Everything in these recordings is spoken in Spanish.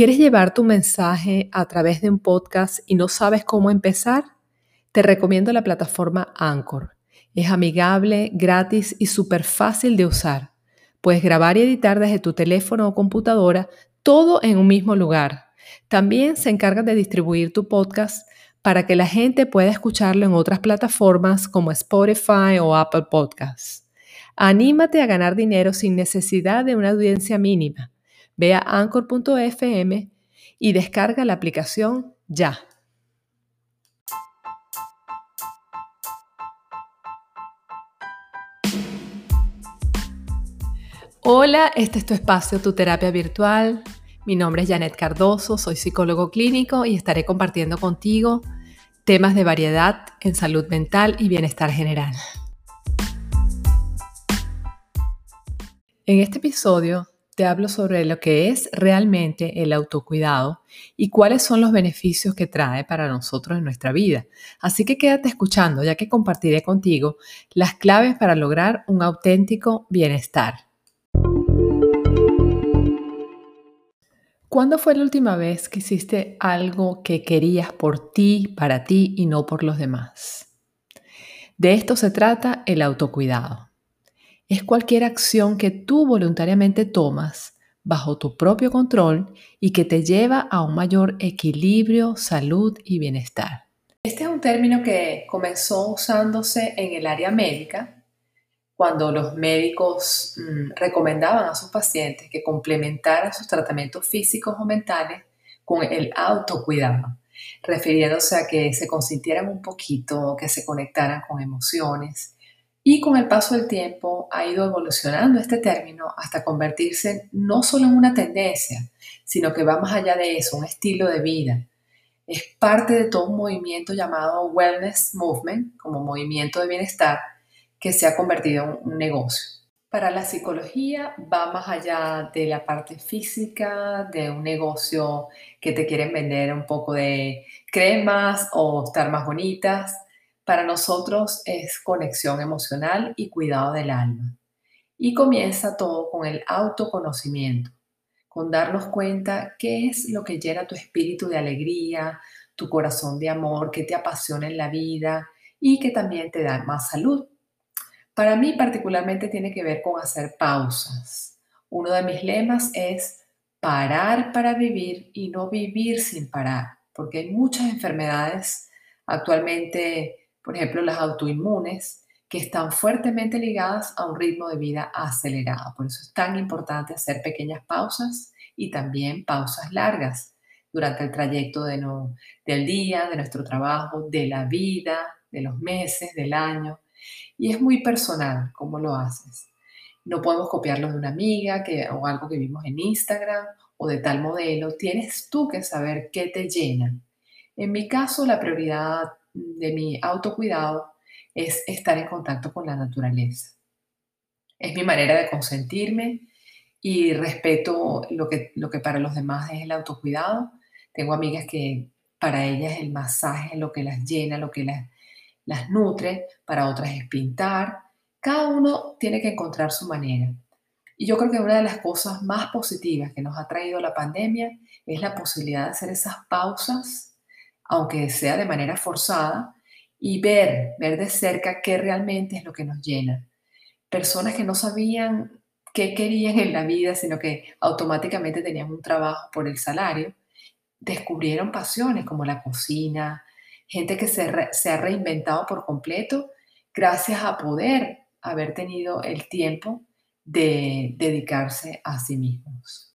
¿Quieres llevar tu mensaje a través de un podcast y no sabes cómo empezar? Te recomiendo la plataforma Anchor. Es amigable, gratis y súper fácil de usar. Puedes grabar y editar desde tu teléfono o computadora todo en un mismo lugar. También se encarga de distribuir tu podcast para que la gente pueda escucharlo en otras plataformas como Spotify o Apple Podcasts. Anímate a ganar dinero sin necesidad de una audiencia mínima. Ve a anchor.fm y descarga la aplicación ya. Hola, este es tu espacio, tu terapia virtual. Mi nombre es Janet Cardoso, soy psicólogo clínico y estaré compartiendo contigo temas de variedad en salud mental y bienestar general. En este episodio te hablo sobre lo que es realmente el autocuidado y cuáles son los beneficios que trae para nosotros en nuestra vida. Así que quédate escuchando ya que compartiré contigo las claves para lograr un auténtico bienestar. ¿Cuándo fue la última vez que hiciste algo que querías por ti, para ti y no por los demás? De esto se trata el autocuidado. Es cualquier acción que tú voluntariamente tomas bajo tu propio control y que te lleva a un mayor equilibrio, salud y bienestar. Este es un término que comenzó usándose en el área médica cuando los médicos mm, recomendaban a sus pacientes que complementaran sus tratamientos físicos o mentales con el autocuidado, refiriéndose a que se consintieran un poquito, que se conectaran con emociones. Y con el paso del tiempo ha ido evolucionando este término hasta convertirse no solo en una tendencia, sino que va más allá de eso, un estilo de vida. Es parte de todo un movimiento llamado Wellness Movement, como movimiento de bienestar, que se ha convertido en un negocio. Para la psicología va más allá de la parte física, de un negocio que te quieren vender un poco de cremas o estar más bonitas. Para nosotros es conexión emocional y cuidado del alma. Y comienza todo con el autoconocimiento, con darnos cuenta qué es lo que llena tu espíritu de alegría, tu corazón de amor, que te apasiona en la vida y que también te da más salud. Para mí particularmente tiene que ver con hacer pausas. Uno de mis lemas es parar para vivir y no vivir sin parar, porque hay muchas enfermedades actualmente, por ejemplo las autoinmunes, que están fuertemente ligadas a un ritmo de vida acelerado. Por eso es tan importante hacer pequeñas pausas y también pausas largas durante el trayecto de del día, de nuestro trabajo, de la vida, de los meses, del año. Y es muy personal cómo lo haces. No podemos copiarlo de una amiga que, o algo que vimos en Instagram o de tal modelo. Tienes tú que saber qué te llena. En mi caso, la prioridad de mi autocuidado es estar en contacto con la naturaleza. Es mi manera de consentirme y respeto lo que, lo que para los demás es el autocuidado. Tengo amigas que para ellas el masaje es lo que las llena, lo que las las nutre, para otras es pintar. Cada uno tiene que encontrar su manera. Y yo creo que una de las cosas más positivas que nos ha traído la pandemia es la posibilidad de hacer esas pausas, aunque sea de manera forzada, y ver, ver de cerca qué realmente es lo que nos llena. Personas que no sabían qué querían en la vida, sino que automáticamente tenían un trabajo por el salario, descubrieron pasiones como la cocina, gente que se, ha reinventado por completo gracias a poder haber tenido el tiempo de dedicarse a sí mismos.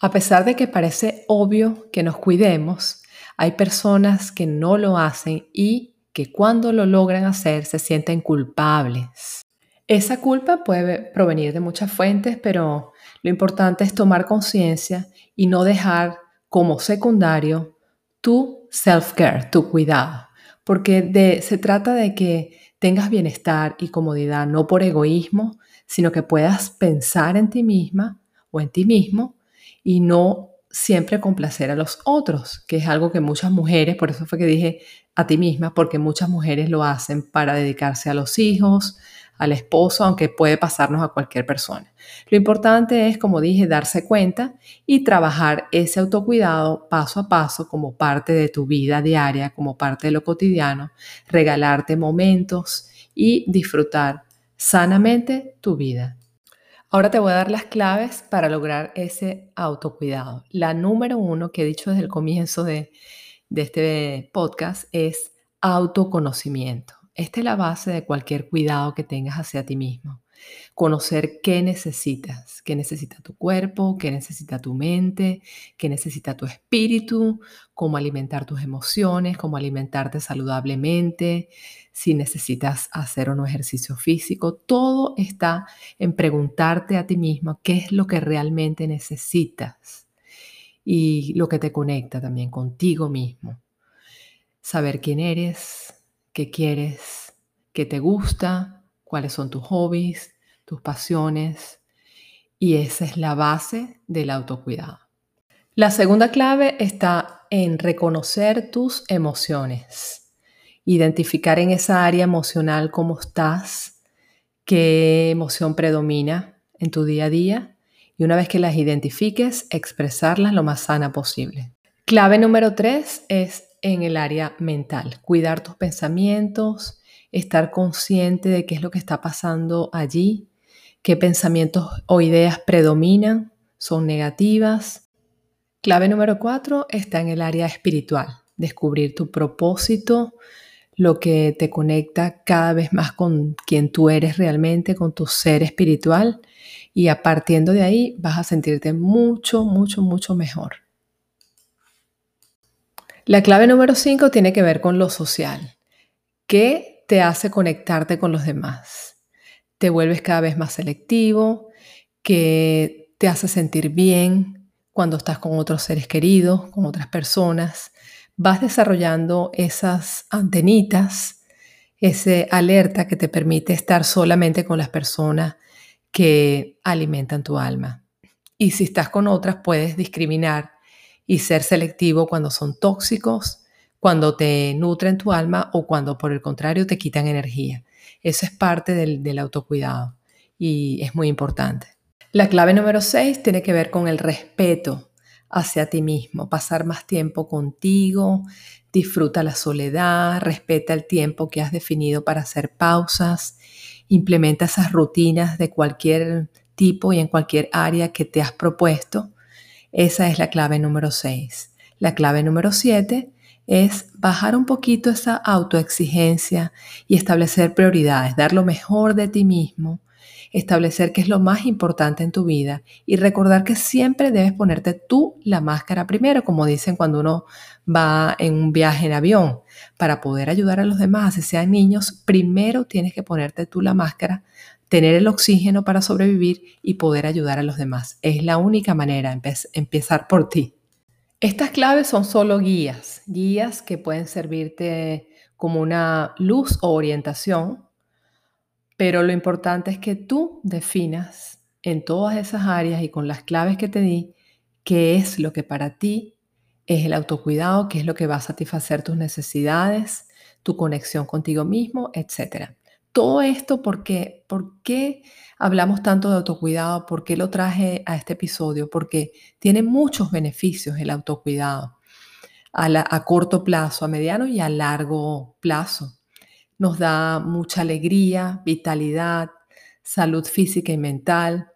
A pesar de que parece obvio que nos cuidemos, hay personas que no lo hacen y que cuando lo logran hacer se sienten culpables. Esa culpa puede provenir de muchas fuentes, pero lo importante es tomar conciencia y no dejar como secundario tu self-care, tu cuidado, porque se trata de que tengas bienestar y comodidad, no por egoísmo, sino que puedas pensar en ti misma o en ti mismo y no siempre complacer a los otros, que es algo que muchas mujeres, por eso fue que dije a ti misma, porque muchas mujeres lo hacen para dedicarse a los hijos, al esposo, aunque puede pasarnos a cualquier persona. Lo importante es, como dije, darse cuenta y trabajar ese autocuidado paso a paso como parte de tu vida diaria, como parte de lo cotidiano, regalarte momentos y disfrutar sanamente tu vida. Ahora te voy a dar las claves para lograr ese autocuidado. La número uno que he dicho desde el comienzo de, de este podcast es autoconocimiento. Esta es la base de cualquier cuidado que tengas hacia ti mismo. Conocer qué necesitas, qué necesita tu cuerpo, qué necesita tu mente, qué necesita tu espíritu, cómo alimentar tus emociones, cómo alimentarte saludablemente, si necesitas hacer un ejercicio físico. Todo está en preguntarte a ti mismo qué es lo que realmente necesitas y lo que te conecta también contigo mismo. Saber quién eres, qué quieres, qué te gusta, cuáles son tus hobbies, tus pasiones. Y esa es la base del autocuidado. La segunda clave está en reconocer tus emociones, identificar en esa área emocional cómo estás, qué emoción predomina en tu día a día y una vez que las identifiques, expresarlas lo más sana posible. Clave número tres es en el área mental, cuidar tus pensamientos, estar consciente de qué es lo que está pasando allí, qué pensamientos o ideas predominan, son negativas. Clave número cuatro está en el área espiritual, descubrir tu propósito, lo que te conecta cada vez más con quien tú eres realmente, con tu ser espiritual y a partiendo de ahí vas a sentirte mucho, mucho, mucho mejor. La clave número cinco tiene que ver con lo social. ¿Qué te hace conectarte con los demás? Te vuelves cada vez más selectivo, que te hace sentir bien cuando estás con otros seres queridos, con otras personas. Vas desarrollando esas antenitas, ese alerta que te permite estar solamente con las personas que alimentan tu alma. Y si estás con otras, puedes discriminar y ser selectivo cuando son tóxicos, cuando te nutren tu alma o cuando por el contrario te quitan energía. Eso es parte del, autocuidado y es muy importante. La clave número 6 tiene que ver con el respeto hacia ti mismo, pasar más tiempo contigo, disfruta la soledad, respeta el tiempo que has definido para hacer pausas, implementa esas rutinas de cualquier tipo y en cualquier área que te has propuesto. Esa es la clave número 6. La clave número 7 es bajar un poquito esa autoexigencia y establecer prioridades, dar lo mejor de ti mismo, establecer qué es lo más importante en tu vida y recordar que siempre debes ponerte tú la máscara primero, como dicen cuando uno va en un viaje en avión. Para poder ayudar a los demás, si sean niños, primero tienes que ponerte tú la máscara, tener el oxígeno para sobrevivir y poder ayudar a los demás. Es la única manera, empezar por ti. Estas claves son solo guías, guías que pueden servirte como una luz o orientación, pero lo importante es que tú definas en todas esas áreas y con las claves que te di qué es lo que para ti es el autocuidado, qué es lo que va a satisfacer tus necesidades, tu conexión contigo mismo, etc. Todo esto porque, ¿por qué hablamos tanto de autocuidado? ¿Por qué lo traje a este episodio? Porque tiene muchos beneficios el autocuidado a, a corto plazo, a mediano y a largo plazo. Nos da mucha alegría, vitalidad, salud física y mental.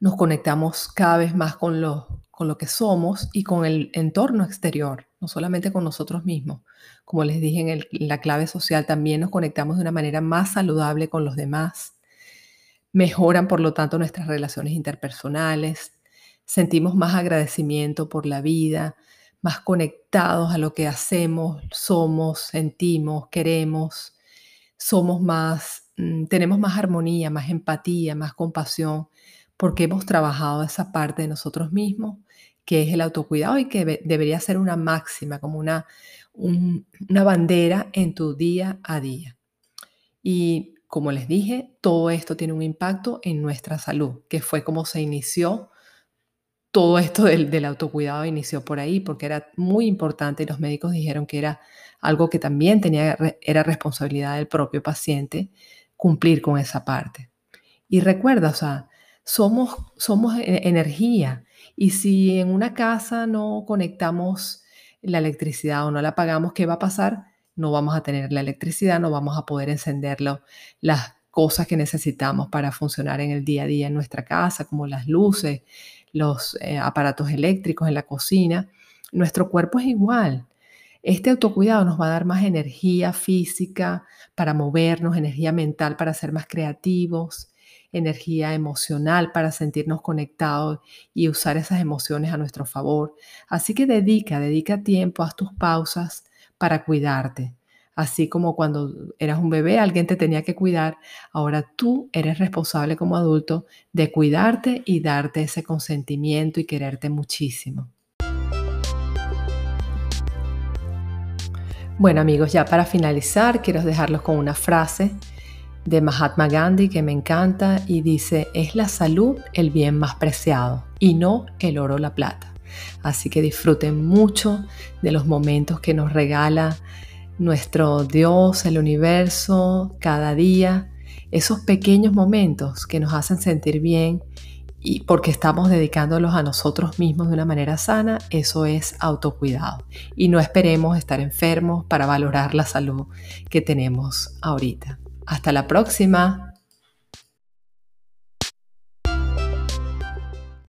Nos conectamos cada vez más con lo, con lo que somos y con el entorno exterior, no solamente con nosotros mismos. Como les dije en, la clave social, también nos conectamos de una manera más saludable con los demás. Mejoran, por lo tanto, nuestras relaciones interpersonales. Sentimos más agradecimiento por la vida, más conectados a lo que hacemos, somos, sentimos, queremos. Somos más, mm, tenemos más armonía, más empatía, más compasión, porque hemos trabajado esa parte de nosotros mismos, que es el autocuidado y que debería ser una máxima, como una, una bandera en tu día a día. Y como les dije, todo esto tiene un impacto en nuestra salud, que fue como se inició todo esto del, del, autocuidado inició por ahí, porque era muy importante y los médicos dijeron que era algo que también tenía, era responsabilidad del propio paciente cumplir con esa parte. Y recuerda, o sea, somos, somos e, energía. Y si en una casa no conectamos la electricidad o no la pagamos, ¿qué va a pasar? No vamos a tener la electricidad, no vamos a poder encenderlo, las cosas que necesitamos para funcionar en el día a día en nuestra casa, como las luces, los eh, aparatos eléctricos en la cocina. Nuestro cuerpo es igual. Este autocuidado nos va a dar más energía física para movernos, energía mental para ser más creativos, energía emocional para sentirnos conectados y usar esas emociones a nuestro favor. Así que dedica, dedica tiempo, haz tus pausas para cuidarte. Así como cuando eras un bebé, alguien te tenía que cuidar, ahora tú eres responsable como adulto de cuidarte y darte ese consentimiento y quererte muchísimo. Bueno amigos, ya para finalizar, quiero dejarlos con una frase de Mahatma Gandhi que me encanta y dice, es la salud el bien más preciado y no el oro o la plata. Así que disfruten mucho de los momentos que nos regala nuestro Dios, el universo, cada día, esos pequeños momentos que nos hacen sentir bien y porque estamos dedicándolos a nosotros mismos de una manera sana, eso es autocuidado. Y no esperemos estar enfermos para valorar la salud que tenemos ahorita. Hasta la próxima.